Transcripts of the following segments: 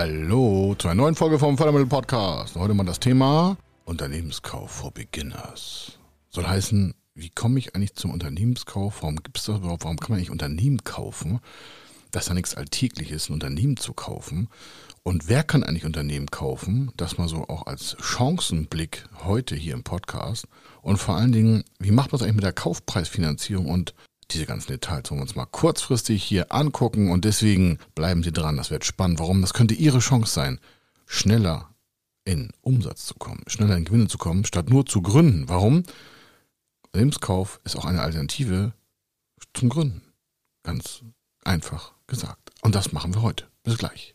Hallo zu einer neuen Folge vom Fördermittel Podcast. Heute mal das Thema Unternehmenskauf for Beginners. Soll heißen, wie komme ich eigentlich zum Unternehmenskauf? Warum gibt es das überhaupt? Warum kann man nicht Unternehmen kaufen? Das ist ja nichts Alltägliches, ein Unternehmen zu kaufen. Und wer kann eigentlich Unternehmen kaufen? Das mal so auch als Chancenblick heute hier im Podcast. Und vor allen Dingen, wie macht man es eigentlich mit der Kaufpreisfinanzierung und diese ganzen Details wollen wir uns mal kurzfristig hier angucken und deswegen bleiben Sie dran. Das wird spannend. Warum? Das könnte Ihre Chance sein, schneller in Umsatz zu kommen, schneller in Gewinne zu kommen, statt nur zu gründen. Warum? Lebenskauf ist auch eine Alternative zum Gründen. Ganz einfach gesagt. Und das machen wir heute. Bis gleich.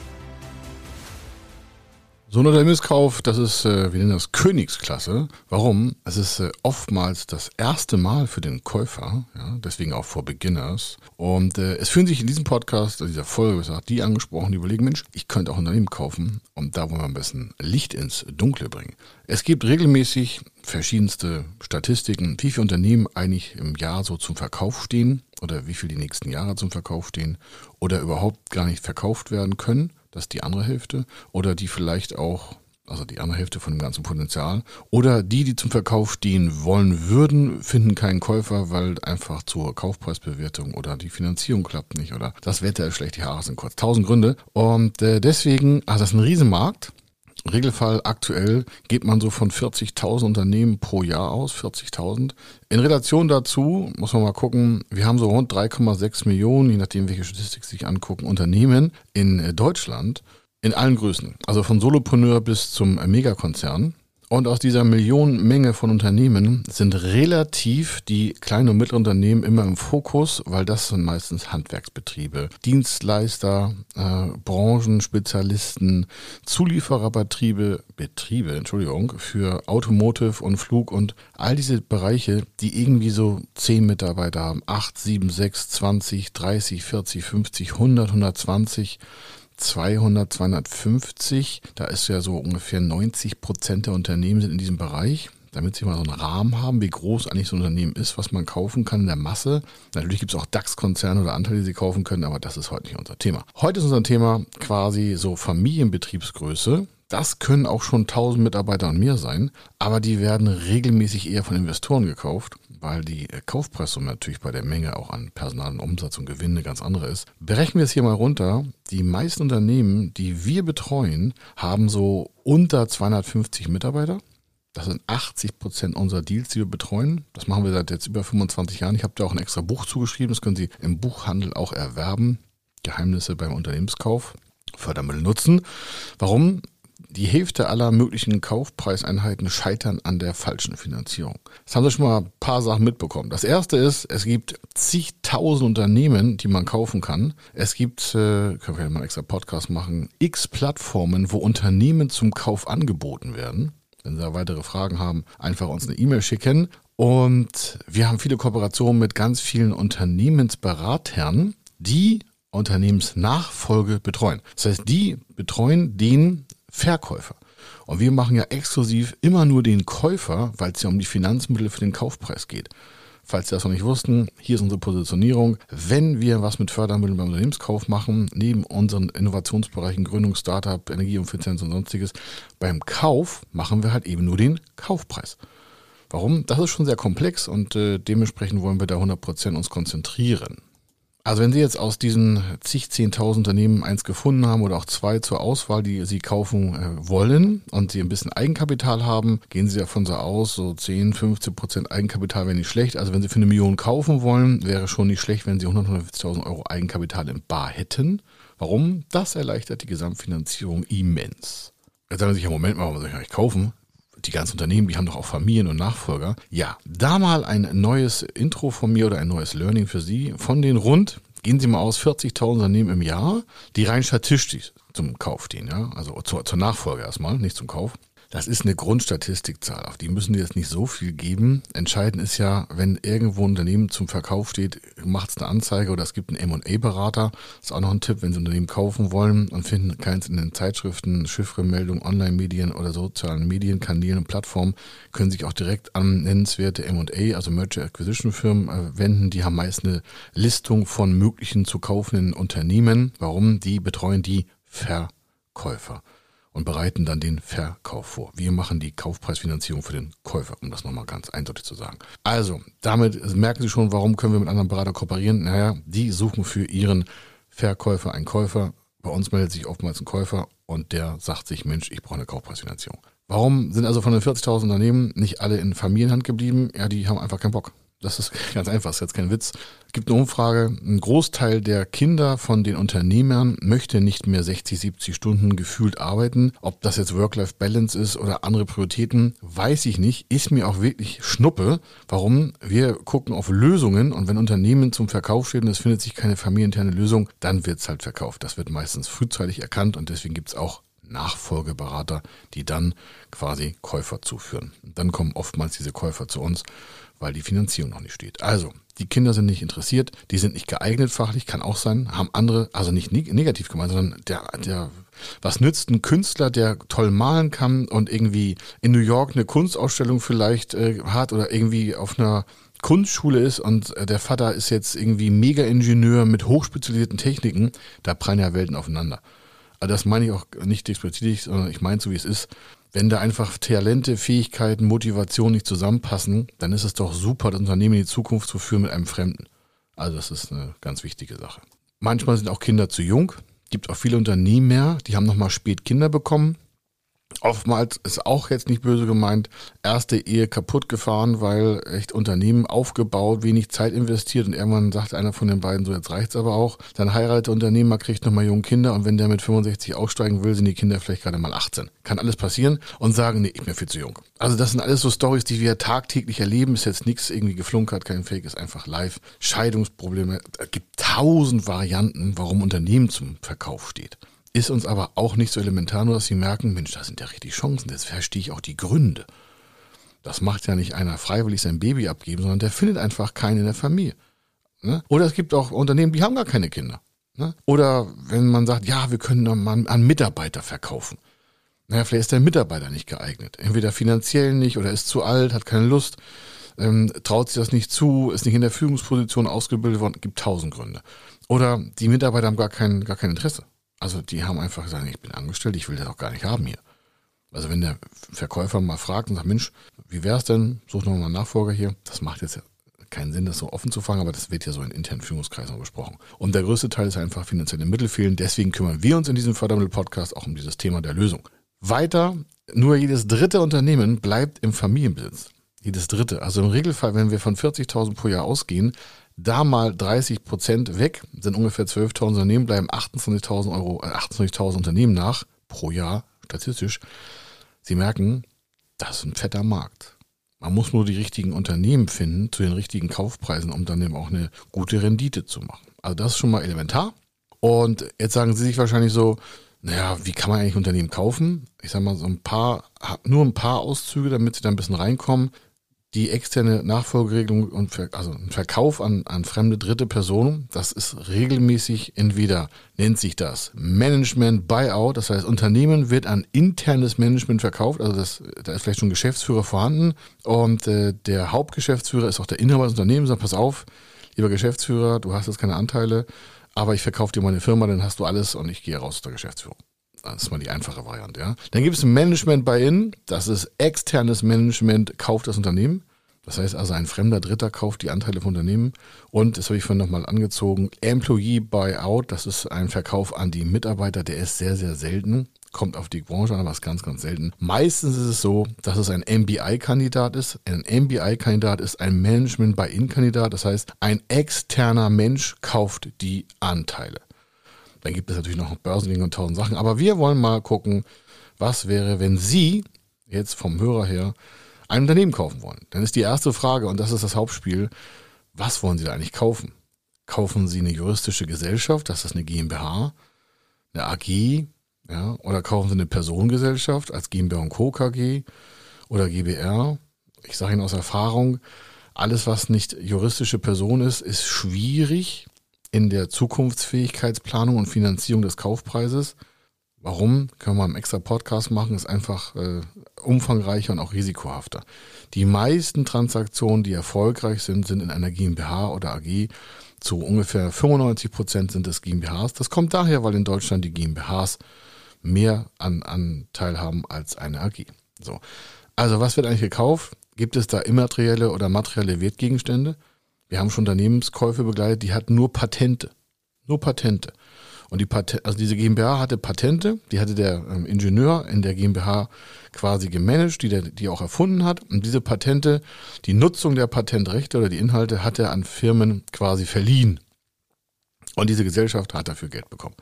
So ein Unternehmenskauf, das ist, äh, wir nennen das Königsklasse. Warum? Es ist äh, oftmals das erste Mal für den Käufer, ja, deswegen auch vor Beginners. Und äh, es fühlen sich in diesem Podcast, in dieser Folge gesagt, die angesprochen, die überlegen, Mensch, ich könnte auch ein Unternehmen kaufen und da wollen wir am besten Licht ins Dunkle bringen. Es gibt regelmäßig verschiedenste Statistiken, wie viele Unternehmen eigentlich im Jahr so zum Verkauf stehen oder wie viel die nächsten Jahre zum Verkauf stehen oder überhaupt gar nicht verkauft werden können. Das ist die andere Hälfte. Oder die vielleicht auch, also die andere Hälfte von dem ganzen Potenzial. Oder die, die zum Verkauf stehen wollen würden, finden keinen Käufer, weil einfach zur Kaufpreisbewertung oder die Finanzierung klappt nicht oder das Wetter ist schlecht, die Haare sind kurz. Tausend Gründe. Und äh, deswegen, also das ist ein Riesenmarkt. Regelfall aktuell geht man so von 40.000 Unternehmen pro Jahr aus, 40.000. In Relation dazu muss man mal gucken, wir haben so rund 3,6 Millionen, je nachdem welche Statistik sich angucken, Unternehmen in äh, Deutschland in allen Größen. Also von Solopreneur bis zum Megakonzern. Und aus dieser Millionenmenge von Unternehmen sind relativ die kleinen und mittleren Unternehmen immer im Fokus, weil das sind meistens Handwerksbetriebe, Dienstleister, äh, Branchenspezialisten, Zuliefererbetriebe, Betriebe, Entschuldigung, für Automotive und Flug und all diese Bereiche, die irgendwie so 10 Mitarbeiter haben, 8, 7, 6, 20, 30, 40, 50, 100, 120 200, 250. Da ist ja so ungefähr 90 Prozent der Unternehmen sind in diesem Bereich. Damit Sie mal so einen Rahmen haben, wie groß eigentlich so ein Unternehmen ist, was man kaufen kann in der Masse. Natürlich gibt es auch DAX-Konzerne oder Anteile, die Sie kaufen können, aber das ist heute nicht unser Thema. Heute ist unser Thema quasi so Familienbetriebsgröße. Das können auch schon 1000 Mitarbeiter und mehr sein, aber die werden regelmäßig eher von Investoren gekauft, weil die äh, Kaufpreissumme natürlich bei der Menge auch an Personal und Umsatz und Gewinn eine ganz andere ist. Berechnen wir es hier mal runter. Die meisten Unternehmen, die wir betreuen, haben so unter 250 Mitarbeiter. Das sind 80 Prozent unserer Deals, die wir betreuen. Das machen wir seit jetzt über 25 Jahren. Ich habe da auch ein extra Buch zugeschrieben. Das können Sie im Buchhandel auch erwerben. Geheimnisse beim Unternehmenskauf. Fördermittel nutzen. Warum? Die Hälfte aller möglichen Kaufpreiseinheiten scheitern an der falschen Finanzierung. Das haben Sie schon mal ein paar Sachen mitbekommen. Das erste ist, es gibt zigtausend Unternehmen, die man kaufen kann. Es gibt, äh, können wir mal einen extra Podcast machen, x Plattformen, wo Unternehmen zum Kauf angeboten werden. Wenn Sie da weitere Fragen haben, einfach uns eine E-Mail schicken. Und wir haben viele Kooperationen mit ganz vielen Unternehmensberatern, die Unternehmensnachfolge betreuen. Das heißt, die betreuen den Verkäufer. Und wir machen ja exklusiv immer nur den Käufer, weil es ja um die Finanzmittel für den Kaufpreis geht. Falls Sie das noch nicht wussten, hier ist unsere Positionierung. Wenn wir was mit Fördermitteln beim Unternehmenskauf machen, neben unseren Innovationsbereichen Gründung, Startup, Energieeffizienz und sonstiges, beim Kauf machen wir halt eben nur den Kaufpreis. Warum? Das ist schon sehr komplex und äh, dementsprechend wollen wir da 100% uns konzentrieren. Also wenn Sie jetzt aus diesen zig, zehntausend Unternehmen eins gefunden haben oder auch zwei zur Auswahl, die Sie kaufen äh, wollen und Sie ein bisschen Eigenkapital haben, gehen Sie davon so aus, so 10, 15 Prozent Eigenkapital wäre nicht schlecht. Also wenn Sie für eine Million kaufen wollen, wäre schon nicht schlecht, wenn Sie 150.000 Euro Eigenkapital in Bar hätten. Warum? Das erleichtert die Gesamtfinanzierung immens. Jetzt sagen Sie sich, ja Moment mal, warum soll ich eigentlich kaufen? Die ganzen Unternehmen, die haben doch auch Familien und Nachfolger. Ja, da mal ein neues Intro von mir oder ein neues Learning für Sie. Von den rund, gehen Sie mal aus, 40.000 Unternehmen im Jahr, die rein statistisch zum Kauf stehen, ja, also zur, zur Nachfolge erstmal, nicht zum Kauf. Das ist eine Grundstatistikzahl, auf die müssen die jetzt nicht so viel geben. Entscheidend ist ja, wenn irgendwo ein Unternehmen zum Verkauf steht, macht es eine Anzeige oder es gibt einen M&A-Berater. Das ist auch noch ein Tipp, wenn Sie Unternehmen kaufen wollen und finden keins in den Zeitschriften, Chiffremeldungen, Online-Medien oder sozialen Medienkanälen und Plattformen, können sich auch direkt an nennenswerte M&A, also Merger Acquisition Firmen äh, wenden. Die haben meist eine Listung von möglichen zu kaufenden Unternehmen. Warum? Die betreuen die Verkäufer und bereiten dann den Verkauf vor. Wir machen die Kaufpreisfinanzierung für den Käufer, um das nochmal ganz eindeutig zu sagen. Also, damit merken Sie schon, warum können wir mit anderen Beratern kooperieren. Naja, die suchen für ihren Verkäufer einen Käufer. Bei uns meldet sich oftmals ein Käufer und der sagt sich, Mensch, ich brauche eine Kaufpreisfinanzierung. Warum sind also von den 40.000 Unternehmen nicht alle in Familienhand geblieben? Ja, die haben einfach keinen Bock. Das ist ganz einfach, ist jetzt kein Witz. Es gibt eine Umfrage, ein Großteil der Kinder von den Unternehmern möchte nicht mehr 60, 70 Stunden gefühlt arbeiten. Ob das jetzt Work-Life-Balance ist oder andere Prioritäten, weiß ich nicht. Ist mir auch wirklich Schnuppe. Warum? Wir gucken auf Lösungen und wenn Unternehmen zum Verkauf stehen und es findet sich keine familieninterne Lösung, dann wird es halt verkauft. Das wird meistens frühzeitig erkannt und deswegen gibt es auch Nachfolgeberater, die dann quasi Käufer zuführen. Dann kommen oftmals diese Käufer zu uns weil die Finanzierung noch nicht steht. Also, die Kinder sind nicht interessiert, die sind nicht geeignet fachlich, kann auch sein, haben andere, also nicht negativ gemeint, sondern der, der, was nützt ein Künstler, der toll malen kann und irgendwie in New York eine Kunstausstellung vielleicht äh, hat oder irgendwie auf einer Kunstschule ist und äh, der Vater ist jetzt irgendwie Mega-Ingenieur mit hochspezialisierten Techniken, da prallen ja Welten aufeinander. Also das meine ich auch nicht explizit, sondern ich meine so, wie es ist. Wenn da einfach Talente, Fähigkeiten, Motivation nicht zusammenpassen, dann ist es doch super, das Unternehmen in die Zukunft zu führen mit einem Fremden. Also das ist eine ganz wichtige Sache. Manchmal sind auch Kinder zu jung. Gibt auch viele Unternehmen mehr, die haben nochmal spät Kinder bekommen Oftmals ist auch jetzt nicht böse gemeint, erste Ehe kaputt gefahren, weil echt Unternehmen aufgebaut, wenig Zeit investiert und irgendwann sagt einer von den beiden so, jetzt reicht's aber auch. Dann heiratet der Unternehmer, kriegt nochmal junge Kinder und wenn der mit 65 aussteigen will, sind die Kinder vielleicht gerade mal 18. Kann alles passieren und sagen, nee, ich bin viel zu jung. Also das sind alles so Stories, die wir tagtäglich erleben. Ist jetzt nichts irgendwie geflunkert, kein Fake, ist einfach live. Scheidungsprobleme, es gibt tausend Varianten, warum Unternehmen zum Verkauf steht. Ist uns aber auch nicht so elementar, nur dass sie merken, Mensch, da sind ja richtig Chancen. Jetzt verstehe ich auch die Gründe. Das macht ja nicht einer freiwillig sein Baby abgeben, sondern der findet einfach keinen in der Familie. Ne? Oder es gibt auch Unternehmen, die haben gar keine Kinder. Ne? Oder wenn man sagt, ja, wir können mal einen Mitarbeiter verkaufen. Naja, vielleicht ist der Mitarbeiter nicht geeignet. Entweder finanziell nicht oder ist zu alt, hat keine Lust, ähm, traut sich das nicht zu, ist nicht in der Führungsposition ausgebildet worden, gibt tausend Gründe. Oder die Mitarbeiter haben gar kein, gar kein Interesse. Also die haben einfach gesagt, ich bin angestellt, ich will das auch gar nicht haben hier. Also wenn der Verkäufer mal fragt und sagt, Mensch, wie wäre es denn, such noch mal einen Nachfolger hier, das macht jetzt keinen Sinn, das so offen zu fangen, aber das wird ja so in internen Führungskreisen besprochen. Und der größte Teil ist einfach finanzielle Mittel fehlen. Deswegen kümmern wir uns in diesem Fördermittel-Podcast auch um dieses Thema der Lösung. Weiter, nur jedes dritte Unternehmen bleibt im Familienbesitz. Jedes dritte. Also im Regelfall, wenn wir von 40.000 pro Jahr ausgehen, da mal 30 Prozent weg, sind ungefähr 12.000 Unternehmen, bleiben 28.000 Euro, äh, 28.000 Unternehmen nach pro Jahr statistisch. Sie merken, das ist ein fetter Markt. Man muss nur die richtigen Unternehmen finden zu den richtigen Kaufpreisen, um dann eben auch eine gute Rendite zu machen. Also das ist schon mal elementar. Und jetzt sagen Sie sich wahrscheinlich so, naja, wie kann man eigentlich Unternehmen kaufen? Ich sage mal so ein paar, nur ein paar Auszüge, damit Sie da ein bisschen reinkommen die externe Nachfolgeregelung und Ver also ein Verkauf an, an fremde dritte Personen, das ist regelmäßig entweder nennt sich das Management Buyout, das heißt Unternehmen wird an internes Management verkauft, also das, da ist vielleicht schon Geschäftsführer vorhanden und äh, der Hauptgeschäftsführer ist auch der Inhaber des Unternehmens, sagt pass auf, lieber Geschäftsführer, du hast jetzt keine Anteile, aber ich verkaufe dir meine Firma, dann hast du alles und ich gehe raus aus der Geschäftsführung. Das ist mal die einfache Variante, ja. Dann gibt es Management Buy-in, das ist externes Management, kauft das Unternehmen. Das heißt also, ein fremder Dritter kauft die Anteile von Unternehmen und, das habe ich vorhin nochmal angezogen, Employee Buyout, das ist ein Verkauf an die Mitarbeiter, der ist sehr, sehr selten. Kommt auf die Branche an, aber ist ganz, ganz selten. Meistens ist es so, dass es ein MBI-Kandidat ist. Ein MBI-Kandidat ist ein Management-Buy-In-Kandidat. Das heißt, ein externer Mensch kauft die Anteile. Dann gibt es natürlich noch Börsenlinge und tausend Sachen. Aber wir wollen mal gucken, was wäre, wenn Sie jetzt vom Hörer her ein Unternehmen kaufen wollen. Dann ist die erste Frage, und das ist das Hauptspiel, was wollen Sie da eigentlich kaufen? Kaufen Sie eine juristische Gesellschaft, das ist eine GmbH, eine AG, ja, oder kaufen Sie eine Personengesellschaft als GmbH und Co. KG oder GBR? Ich sage Ihnen aus Erfahrung, alles, was nicht juristische Person ist, ist schwierig in der Zukunftsfähigkeitsplanung und Finanzierung des Kaufpreises. Warum? Können wir einen extra Podcast machen, ist einfach äh, umfangreicher und auch risikohafter. Die meisten Transaktionen, die erfolgreich sind, sind in einer GmbH oder AG. Zu ungefähr 95 Prozent sind es GmbHs. Das kommt daher, weil in Deutschland die GmbHs mehr an Anteil haben als eine AG. So. Also was wird eigentlich gekauft? Gibt es da immaterielle oder materielle Wertgegenstände? Wir haben schon Unternehmenskäufe begleitet, die hatten nur Patente. Nur Patente. Und die Patent, also diese GmbH hatte Patente, die hatte der ähm, Ingenieur in der GmbH quasi gemanagt, die der, die auch erfunden hat. Und diese Patente, die Nutzung der Patentrechte oder die Inhalte hat er an Firmen quasi verliehen. Und diese Gesellschaft hat dafür Geld bekommen.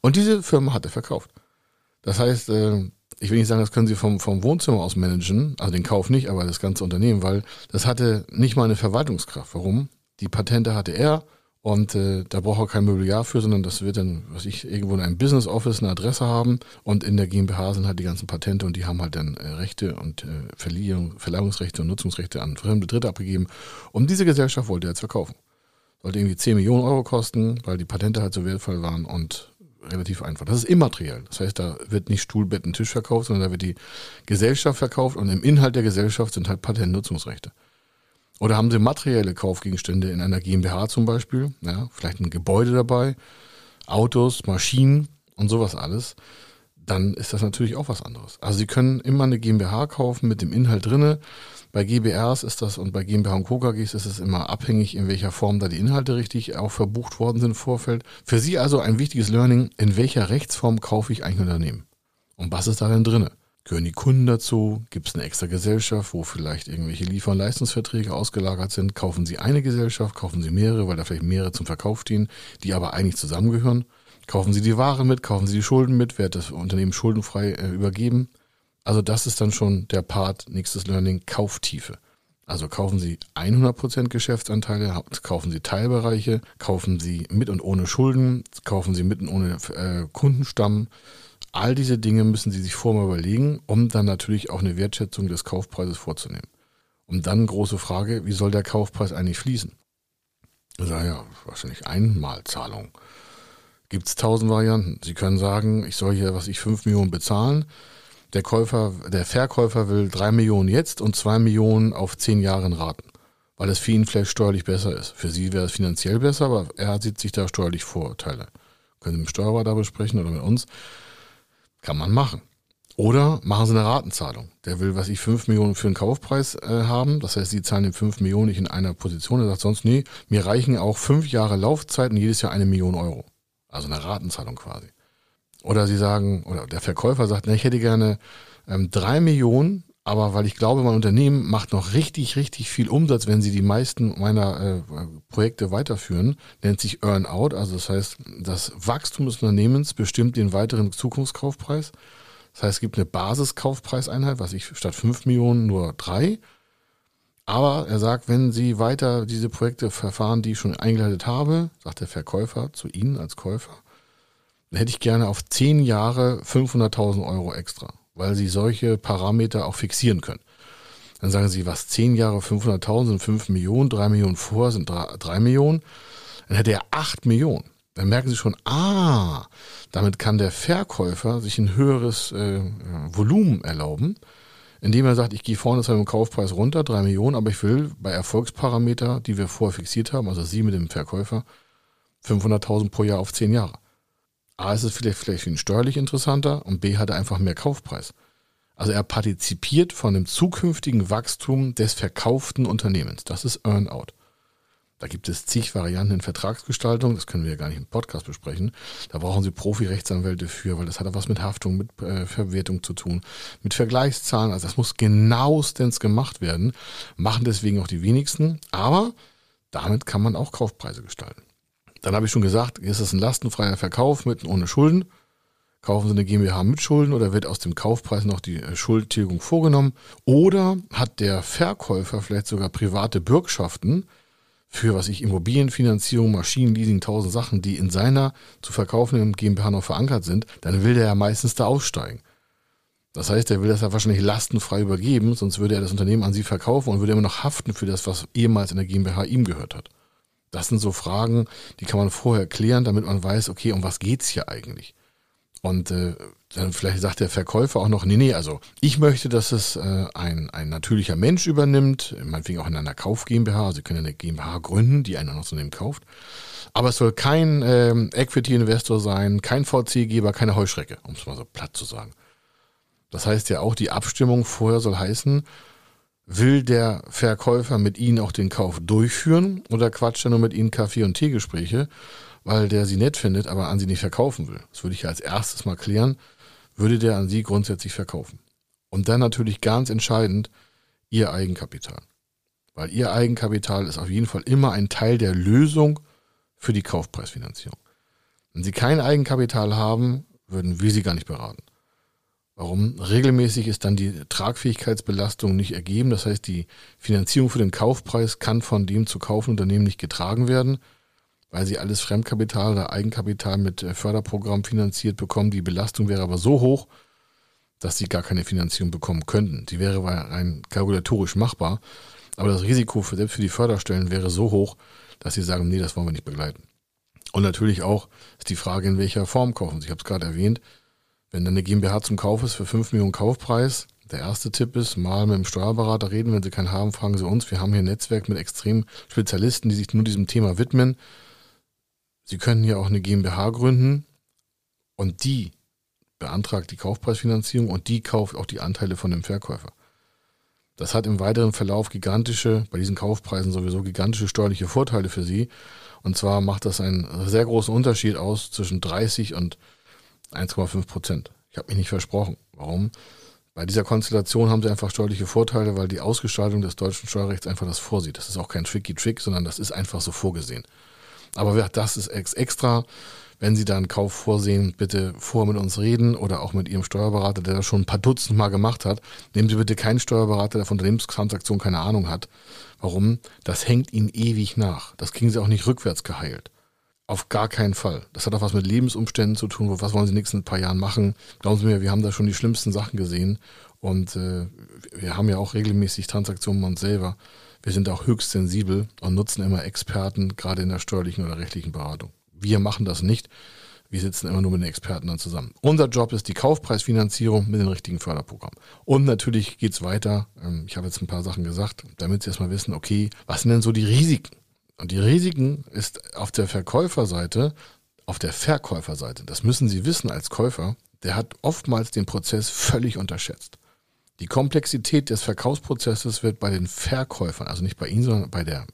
Und diese Firma hat er verkauft. Das heißt, äh, ich will nicht sagen, das können Sie vom, vom Wohnzimmer aus managen, also den Kauf nicht, aber das ganze Unternehmen, weil das hatte nicht mal eine Verwaltungskraft. Warum? Die Patente hatte er und äh, da braucht er kein Mobiliar für, sondern das wird dann, was ich, irgendwo in einem Business Office eine Adresse haben und in der GmbH sind halt die ganzen Patente und die haben halt dann äh, Rechte und äh, Verleihung, Verleihungsrechte und Nutzungsrechte an fremde Dritte abgegeben. Und diese Gesellschaft wollte er jetzt verkaufen. Sollte irgendwie 10 Millionen Euro kosten, weil die Patente halt so wertvoll waren und relativ einfach. Das ist immateriell. Das heißt, da wird nicht Stuhl, Bett und Tisch verkauft, sondern da wird die Gesellschaft verkauft und im Inhalt der Gesellschaft sind halt Patentnutzungsrechte. Oder haben Sie materielle Kaufgegenstände in einer GmbH zum Beispiel, ja, vielleicht ein Gebäude dabei, Autos, Maschinen und sowas alles, dann ist das natürlich auch was anderes. Also Sie können immer eine GmbH kaufen mit dem Inhalt drinne. Bei GBRs ist das und bei GmbH und Co. KGs ist es immer abhängig, in welcher Form da die Inhalte richtig auch verbucht worden sind im Vorfeld. Für Sie also ein wichtiges Learning, in welcher Rechtsform kaufe ich ein Unternehmen? Und was ist da denn drinne? Gehören die Kunden dazu? Gibt es eine extra Gesellschaft, wo vielleicht irgendwelche Liefer- und Leistungsverträge ausgelagert sind? Kaufen Sie eine Gesellschaft, kaufen Sie mehrere, weil da vielleicht mehrere zum Verkauf stehen, die aber eigentlich zusammengehören? Kaufen Sie die Ware mit, kaufen Sie die Schulden mit, wird das Unternehmen schuldenfrei äh, übergeben? Also das ist dann schon der Part, nächstes Learning, Kauftiefe. Also kaufen Sie 100% Geschäftsanteile, kaufen Sie Teilbereiche, kaufen Sie mit und ohne Schulden, kaufen Sie mit und ohne äh, Kundenstamm. All diese Dinge müssen Sie sich vorher überlegen, um dann natürlich auch eine Wertschätzung des Kaufpreises vorzunehmen. Und dann große Frage, wie soll der Kaufpreis eigentlich fließen? Also ja, wahrscheinlich Einmalzahlung. Gibt es tausend Varianten. Sie können sagen, ich soll hier, was ich, 5 Millionen bezahlen der Käufer, der Verkäufer will drei Millionen jetzt und zwei Millionen auf zehn Jahren raten, weil es für ihn vielleicht steuerlich besser ist. Für sie wäre es finanziell besser, aber er sieht sich da steuerlich Vorteile. Können Sie mit dem Steuerberater besprechen oder mit uns? Kann man machen. Oder machen Sie eine Ratenzahlung. Der will, was ich, fünf Millionen für einen Kaufpreis äh, haben. Das heißt, Sie zahlen ihm fünf Millionen nicht in einer Position. Er sagt sonst, nee, mir reichen auch fünf Jahre Laufzeit und jedes Jahr eine Million Euro. Also eine Ratenzahlung quasi. Oder sie sagen, oder der Verkäufer sagt, na, ich hätte gerne ähm, drei Millionen, aber weil ich glaube, mein Unternehmen macht noch richtig, richtig viel Umsatz, wenn sie die meisten meiner äh, Projekte weiterführen, nennt sich Earn-out. Also das heißt, das Wachstum des Unternehmens bestimmt den weiteren Zukunftskaufpreis. Das heißt, es gibt eine Basiskaufpreiseinheit, was ich statt fünf Millionen nur drei. Aber er sagt, wenn Sie weiter diese Projekte verfahren, die ich schon eingeleitet habe, sagt der Verkäufer zu Ihnen als Käufer, dann hätte ich gerne auf zehn Jahre 500.000 Euro extra, weil sie solche Parameter auch fixieren können. Dann sagen sie, was zehn Jahre 500.000 sind 5 Millionen, 3 Millionen vor sind 3, 3 Millionen. Dann hätte er 8 Millionen. Dann merken sie schon, ah, damit kann der Verkäufer sich ein höheres äh, Volumen erlauben, indem er sagt, ich gehe vorne mit dem Kaufpreis runter, 3 Millionen, aber ich will bei Erfolgsparameter, die wir vorher fixiert haben, also Sie mit dem Verkäufer, 500.000 pro Jahr auf 10 Jahre. A ist es vielleicht, vielleicht für ihn steuerlich interessanter und B hat er einfach mehr Kaufpreis. Also er partizipiert von dem zukünftigen Wachstum des verkauften Unternehmens. Das ist Earnout. Da gibt es zig Varianten in Vertragsgestaltung, das können wir ja gar nicht im Podcast besprechen. Da brauchen Sie Profi-Rechtsanwälte für, weil das hat auch was mit Haftung, mit äh, Verwertung zu tun, mit Vergleichszahlen. Also das muss genauestens gemacht werden. Machen deswegen auch die wenigsten, aber damit kann man auch Kaufpreise gestalten. Dann habe ich schon gesagt, ist es ein lastenfreier Verkauf mit und ohne Schulden. Kaufen Sie eine GmbH mit Schulden oder wird aus dem Kaufpreis noch die äh, Schuldtilgung vorgenommen? Oder hat der Verkäufer vielleicht sogar private Bürgschaften, für was ich Immobilienfinanzierung, Maschinenleasing, tausend Sachen, die in seiner zu verkaufenden GmbH noch verankert sind, dann will der ja meistens da aussteigen. Das heißt, er will das ja wahrscheinlich lastenfrei übergeben, sonst würde er das Unternehmen an sie verkaufen und würde immer noch haften für das, was ehemals in der GmbH ihm gehört hat. Das sind so Fragen, die kann man vorher klären, damit man weiß, okay, um was geht's hier eigentlich? Und äh, dann vielleicht sagt der Verkäufer auch noch, nee, nee, also ich möchte, dass es äh, ein, ein natürlicher Mensch übernimmt, meinetwegen auch in einer Kauf GmbH, also Sie können eine GmbH gründen, die ein Unternehmen kauft. Aber es soll kein ähm, Equity-Investor sein, kein VC-Geber, keine Heuschrecke, um es mal so platt zu sagen. Das heißt ja auch, die Abstimmung vorher soll heißen, will der Verkäufer mit Ihnen auch den Kauf durchführen oder quatscht er nur mit Ihnen Kaffee- und Teegespräche? weil der sie nett findet, aber an sie nicht verkaufen will. Das würde ich ja als erstes mal klären. Würde der an sie grundsätzlich verkaufen? Und dann natürlich ganz entscheidend ihr Eigenkapital. Weil ihr Eigenkapital ist auf jeden Fall immer ein Teil der Lösung für die Kaufpreisfinanzierung. Wenn sie kein Eigenkapital haben, würden wir sie gar nicht beraten. Warum? Regelmäßig ist dann die Tragfähigkeitsbelastung nicht ergeben. Das heißt, die Finanzierung für den Kaufpreis kann von dem zu kaufenden Unternehmen nicht getragen werden weil sie alles Fremdkapital oder Eigenkapital mit äh, Förderprogramm finanziert bekommen. Die Belastung wäre aber so hoch, dass sie gar keine Finanzierung bekommen könnten. Die wäre rein kalkulatorisch machbar, aber das Risiko für, selbst für die Förderstellen wäre so hoch, dass sie sagen, nee, das wollen wir nicht begleiten. Und natürlich auch ist die Frage, in welcher Form kaufen sie. Ich habe es gerade erwähnt, wenn dann eine GmbH zum Kauf ist für 5 Millionen Kaufpreis, der erste Tipp ist, mal mit dem Steuerberater reden. Wenn Sie keinen haben, fragen Sie uns. Wir haben hier ein Netzwerk mit extrem Spezialisten, die sich nur diesem Thema widmen. Sie können hier auch eine GmbH gründen und die beantragt die Kaufpreisfinanzierung und die kauft auch die Anteile von dem Verkäufer. Das hat im weiteren Verlauf gigantische, bei diesen Kaufpreisen sowieso gigantische steuerliche Vorteile für Sie. Und zwar macht das einen sehr großen Unterschied aus zwischen 30 und 1,5 Prozent. Ich habe mich nicht versprochen. Warum? Bei dieser Konstellation haben Sie einfach steuerliche Vorteile, weil die Ausgestaltung des deutschen Steuerrechts einfach das vorsieht. Das ist auch kein tricky Trick, sondern das ist einfach so vorgesehen. Aber das ist extra. Wenn Sie da einen Kauf vorsehen, bitte vor mit uns reden oder auch mit Ihrem Steuerberater, der das schon ein paar Dutzend Mal gemacht hat. Nehmen Sie bitte keinen Steuerberater, der von Unternehmenstransaktionen keine Ahnung hat. Warum? Das hängt Ihnen ewig nach. Das kriegen Sie auch nicht rückwärts geheilt. Auf gar keinen Fall. Das hat auch was mit Lebensumständen zu tun. Was wollen Sie in den nächsten paar Jahren machen? Glauben Sie mir, wir haben da schon die schlimmsten Sachen gesehen. Und äh, wir haben ja auch regelmäßig Transaktionen mit uns selber. Wir sind auch höchst sensibel und nutzen immer Experten, gerade in der steuerlichen oder rechtlichen Beratung. Wir machen das nicht. Wir sitzen immer nur mit den Experten dann zusammen. Unser Job ist die Kaufpreisfinanzierung mit den richtigen Förderprogrammen. Und natürlich geht's weiter. Ähm, ich habe jetzt ein paar Sachen gesagt, damit Sie erstmal wissen, okay, was sind denn so die Risiken? Und die Risiken ist auf der Verkäuferseite, auf der Verkäuferseite, das müssen Sie wissen als Käufer, der hat oftmals den Prozess völlig unterschätzt. Die Komplexität des Verkaufsprozesses wird bei den Verkäufern, also nicht bei Ihnen, sondern bei der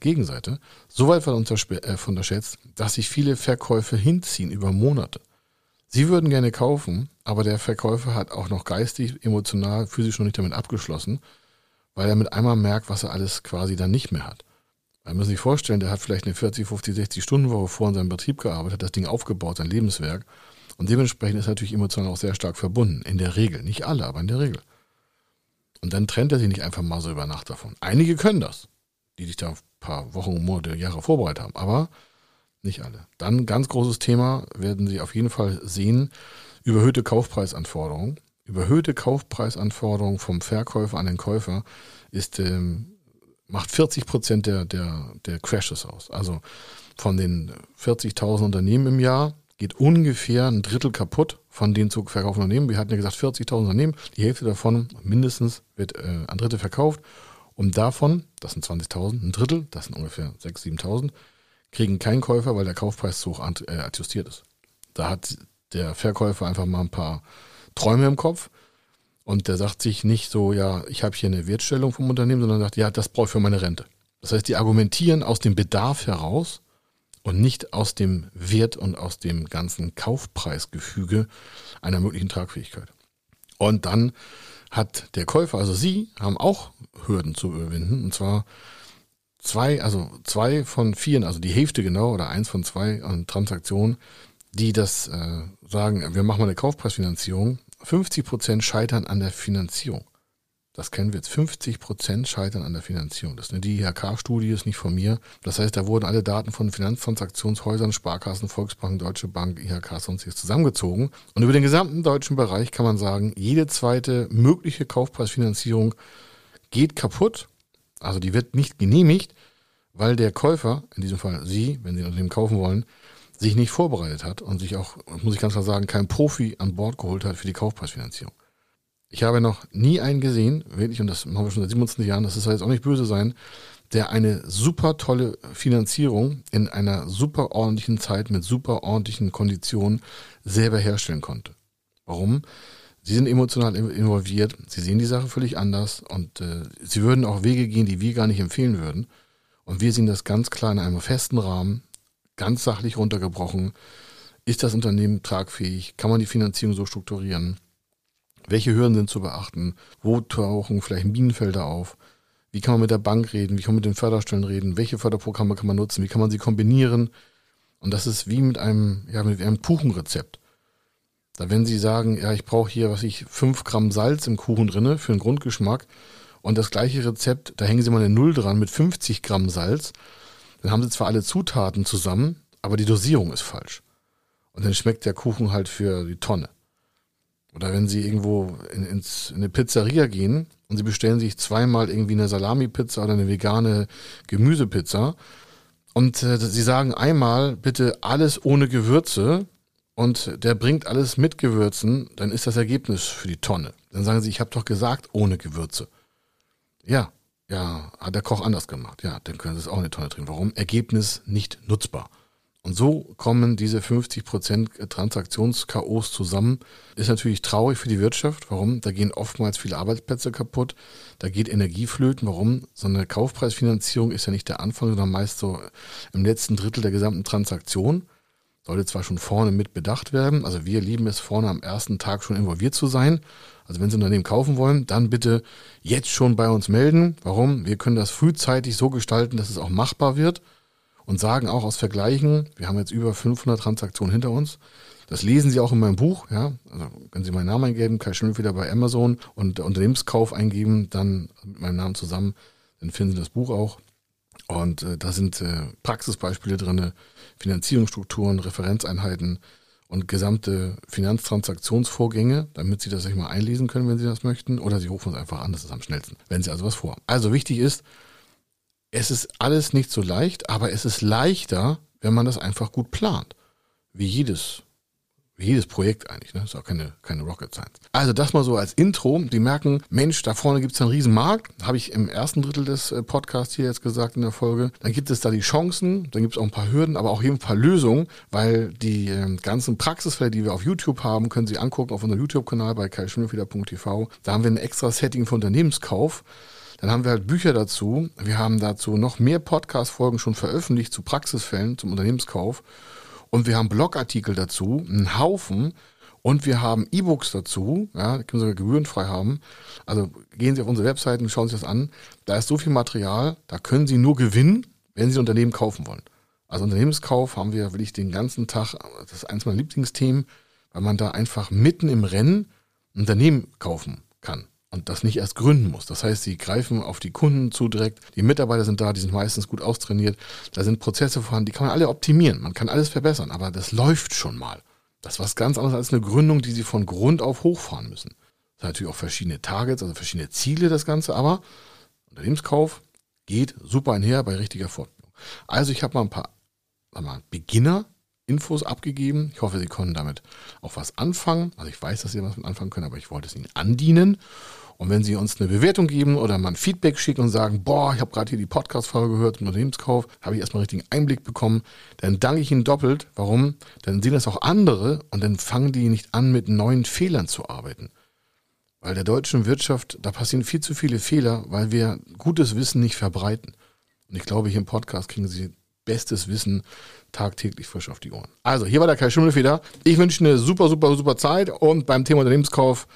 Gegenseite, so weit äh, unterschätzt, dass sich viele Verkäufe hinziehen über Monate. Sie würden gerne kaufen, aber der Verkäufer hat auch noch geistig, emotional, physisch noch nicht damit abgeschlossen, weil er mit einmal merkt, was er alles quasi dann nicht mehr hat. Man muss sich vorstellen, der hat vielleicht eine 40, 50, 60 Stunden Woche vor in seinem Betrieb gearbeitet, hat das Ding aufgebaut, sein Lebenswerk und dementsprechend ist er natürlich emotional auch sehr stark verbunden. In der Regel. Nicht alle, aber in der Regel. Und dann trennt er sich nicht einfach mal so über Nacht davon. Einige können das, die sich da ein paar Wochen, Monate, Jahre vorbereitet haben, aber nicht alle. Dann ganz großes Thema werden Sie auf jeden Fall sehen, überhöhte Kaufpreisanforderungen. Überhöhte Kaufpreisanforderungen vom Verkäufer an den Käufer ist, ähm, macht 40 Prozent der, der, der Crashes aus. Also von den 40.000 Unternehmen im Jahr geht ungefähr ein Drittel kaputt von den zu verkaufenden Unternehmen. Wir hatten ja gesagt 40.000 Unternehmen, die Hälfte davon mindestens wird äh, ein Drittel verkauft. Und davon, das sind 20.000, ein Drittel, das sind ungefähr 6.000, 7.000, kriegen keinen Käufer, weil der Kaufpreis zu hoch äh, adjustiert ist. Da hat der Verkäufer einfach mal ein paar Träume im Kopf Und der sagt sich nicht so, ja, ich habe hier eine Wertstellung vom Unternehmen, sondern sagt, ja, das brauche ich für meine Rente. Das heißt, die argumentieren aus dem Bedarf heraus und nicht aus dem Wert und aus dem ganzen Kaufpreisgefüge einer möglichen Tragfähigkeit. Und dann hat der Käufer, also Sie, haben auch Hürden zu überwinden. Und zwar zwei, also zwei von vier, also die Hälfte genau oder eins von zwei Transaktionen, die das äh, sagen, wir machen mal eine Kaufpreisfinanzierung. 50 Prozent scheitern an der Finanzierung. Das kennen wir jetzt. 50 Prozent scheitern an der Finanzierung. Das ist eine DIHK-Studie, ist nicht von mir. Das heißt, da wurden alle Daten von Finanztransaktionshäusern, Sparkassen, Volksbanken, Deutsche Bank, IHK, sonstiges zusammengezogen. Und über den gesamten deutschen Bereich kann man sagen, jede zweite mögliche Kaufpreisfinanzierung geht kaputt. Also die wird nicht genehmigt, weil der Käufer, in diesem Fall Sie, wenn Sie ein Unternehmen kaufen wollen, sich nicht vorbereitet hat und sich auch, muss ich ganz klar sagen, kein Profi an Bord geholt hat für die Kaufpreisfinanzierung. Ich habe noch nie einen gesehen, wirklich, und das machen wir schon seit 27 Jahren, das soll jetzt auch nicht böse sein, der eine super tolle Finanzierung in einer super ordentlichen Zeit mit super ordentlichen Konditionen selber herstellen konnte. Warum? Sie sind emotional involviert, sie sehen die Sache völlig anders und äh, sie würden auch Wege gehen, die wir gar nicht empfehlen würden. Und wir sehen das ganz klar in einem festen Rahmen, ganz sachlich runtergebrochen. Ist das Unternehmen tragfähig? Kann man die Finanzierung so strukturieren? Welche Hürden sind zu beachten? Wo tauchen vielleicht Minenfelder auf? Wie kann man mit der Bank reden? Wie kann man mit den Förderstellen reden? Welche Förderprogramme kann man nutzen? Wie kann man sie kombinieren? Und das ist wie mit einem, ja, mit einem Kuchenrezept. Da wenn Sie sagen, ja, ich brauche hier, was ich, fünf Gramm Salz im Kuchen drinne für den Grundgeschmack und das gleiche Rezept, da hängen Sie mal eine Null dran mit 50 Gramm Salz, dann haben Sie zwar alle Zutaten zusammen, aber die Dosierung ist falsch. Und dann schmeckt der Kuchen halt für die Tonne. Oder wenn Sie irgendwo in, ins, in eine Pizzeria gehen und Sie bestellen sich zweimal irgendwie eine Salami-Pizza oder eine vegane Gemüsepizza und äh, Sie sagen einmal bitte alles ohne Gewürze und der bringt alles mit Gewürzen, dann ist das Ergebnis für die Tonne. Dann sagen Sie, ich habe doch gesagt ohne Gewürze. Ja, ja, hat der Koch anders gemacht. Ja, dann können Sie es auch in eine Tonne trinken. Warum? Ergebnis nicht nutzbar. Und so kommen diese 50% Transaktions-KOs zusammen. Ist natürlich traurig für die Wirtschaft. Warum? Da gehen oftmals viele Arbeitsplätze kaputt. Da geht Energieflöten. Warum? So eine Kaufpreisfinanzierung ist ja nicht der Anfang, sondern meist so im letzten Drittel der gesamten Transaktion. Sollte zwar schon vorne mit bedacht werden. Also wir lieben es, vorne am ersten Tag schon involviert zu sein. Also wenn Sie ein Unternehmen kaufen wollen, dann bitte jetzt schon bei uns melden. Warum? Wir können das frühzeitig so gestalten, dass es auch machbar wird und sagen auch aus Vergleichen, wir haben jetzt über 500 Transaktionen hinter uns. Das lesen Sie auch in meinem Buch, ja. Also wenn Sie meinen Namen eingeben, Kai wieder bei Amazon und Unternehmenskauf eingeben, dann mit meinem Namen zusammen, dann finden Sie das Buch auch. Und äh, da sind äh, Praxisbeispiele drin, Finanzierungsstrukturen, Referenzeinheiten und gesamte Finanztransaktionsvorgänge, damit Sie das sich mal einlesen können, wenn Sie das möchten. Oder Sie rufen uns einfach an, das ist am schnellsten, wenn Sie also was vor. Also wichtig ist, es ist alles nicht so leicht, aber es ist leichter, wenn man das einfach gut plant. Wie jedes, jedes Projekt eigentlich, ne? Ist auch keine, keine Rocket Science. Also das mal so als Intro. Die merken, Mensch, da vorne gibt es einen riesen Markt. Habe ich im ersten Drittel des äh, Podcasts hier jetzt gesagt in der Folge. Dann gibt es da die Chancen, dann gibt es auch ein paar Hürden, aber auch hier ein paar Lösungen, weil die äh, ganzen Praxisfälle, die wir auf YouTube haben, können Sie angucken auf unserem YouTube-Kanal bei kaischwimmelfeder.tv. Da haben wir ein extra Setting für Unternehmenskauf. Dann haben wir halt Bücher dazu. Wir haben dazu noch mehr Podcast-Folgen schon veröffentlicht zu Praxisfällen, zum Unternehmenskauf. Und wir haben Blogartikel dazu, einen Haufen. Und wir haben E-Books dazu, ja, die können sogar gebührenfrei haben. Also gehen Sie auf unsere Webseiten, schauen Sie das an. Da ist so viel Material, da können Sie nur gewinnen, wenn Sie ein Unternehmen kaufen wollen. Also Unternehmenskauf haben wir wirklich den ganzen Tag, das ist eins meiner Lieblingsthemen, weil man da einfach mitten im Rennen ein Unternehmen kaufen kann und das nicht erst gründen muss. Das heißt, sie greifen auf die Kunden zu direkt. Die Mitarbeiter sind da, die sind meistens gut austrainiert. Da sind Prozesse vorhanden, die kann man alle optimieren. Man kann alles verbessern, aber das läuft schon mal. Das ist was ganz anderes als eine Gründung, die sie von Grund auf hochfahren müssen. Das hat natürlich auch verschiedene Targets, also verschiedene Ziele, das Ganze, aber Unternehmenskauf geht super einher bei richtiger Fortbildung. Also ich habe mal ein paar mal, Beginner Infos abgegeben. Ich hoffe, Sie konnten damit auch was anfangen. Also ich weiß, dass Sie was mit anfangen können, aber ich wollte es Ihnen andienen. Und wenn Sie uns eine Bewertung geben oder mal ein Feedback schicken und sagen, boah, ich habe gerade hier die Podcast-Folge gehört Unternehmenskauf, habe ich erstmal einen richtigen Einblick bekommen, dann danke ich Ihnen doppelt. Warum? Dann sehen das auch andere und dann fangen die nicht an, mit neuen Fehlern zu arbeiten. Weil der deutschen Wirtschaft, da passieren viel zu viele Fehler, weil wir gutes Wissen nicht verbreiten. Und ich glaube, hier im Podcast kriegen Sie bestes Wissen tagtäglich frisch auf die Ohren. Also, hier war der Kai Schimmelfeder. Ich wünsche eine super, super, super Zeit und beim Thema Unternehmenskauf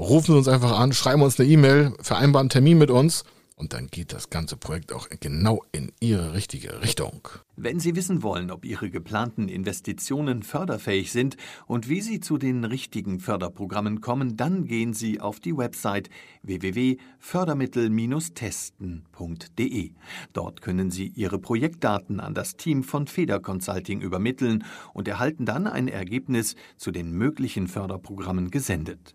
rufen Sie uns einfach an, schreiben uns eine E-Mail, vereinbaren einen Termin mit uns und dann geht das ganze Projekt auch genau in Ihre richtige Richtung. Wenn Sie wissen wollen, ob Ihre geplanten Investitionen förderfähig sind und wie Sie zu den richtigen Förderprogrammen kommen, dann gehen Sie auf die Website www.fördermittel-testen.de. Dort können Sie Ihre Projektdaten an das Team von Feder Consulting übermitteln und erhalten dann ein Ergebnis zu den möglichen Förderprogrammen gesendet.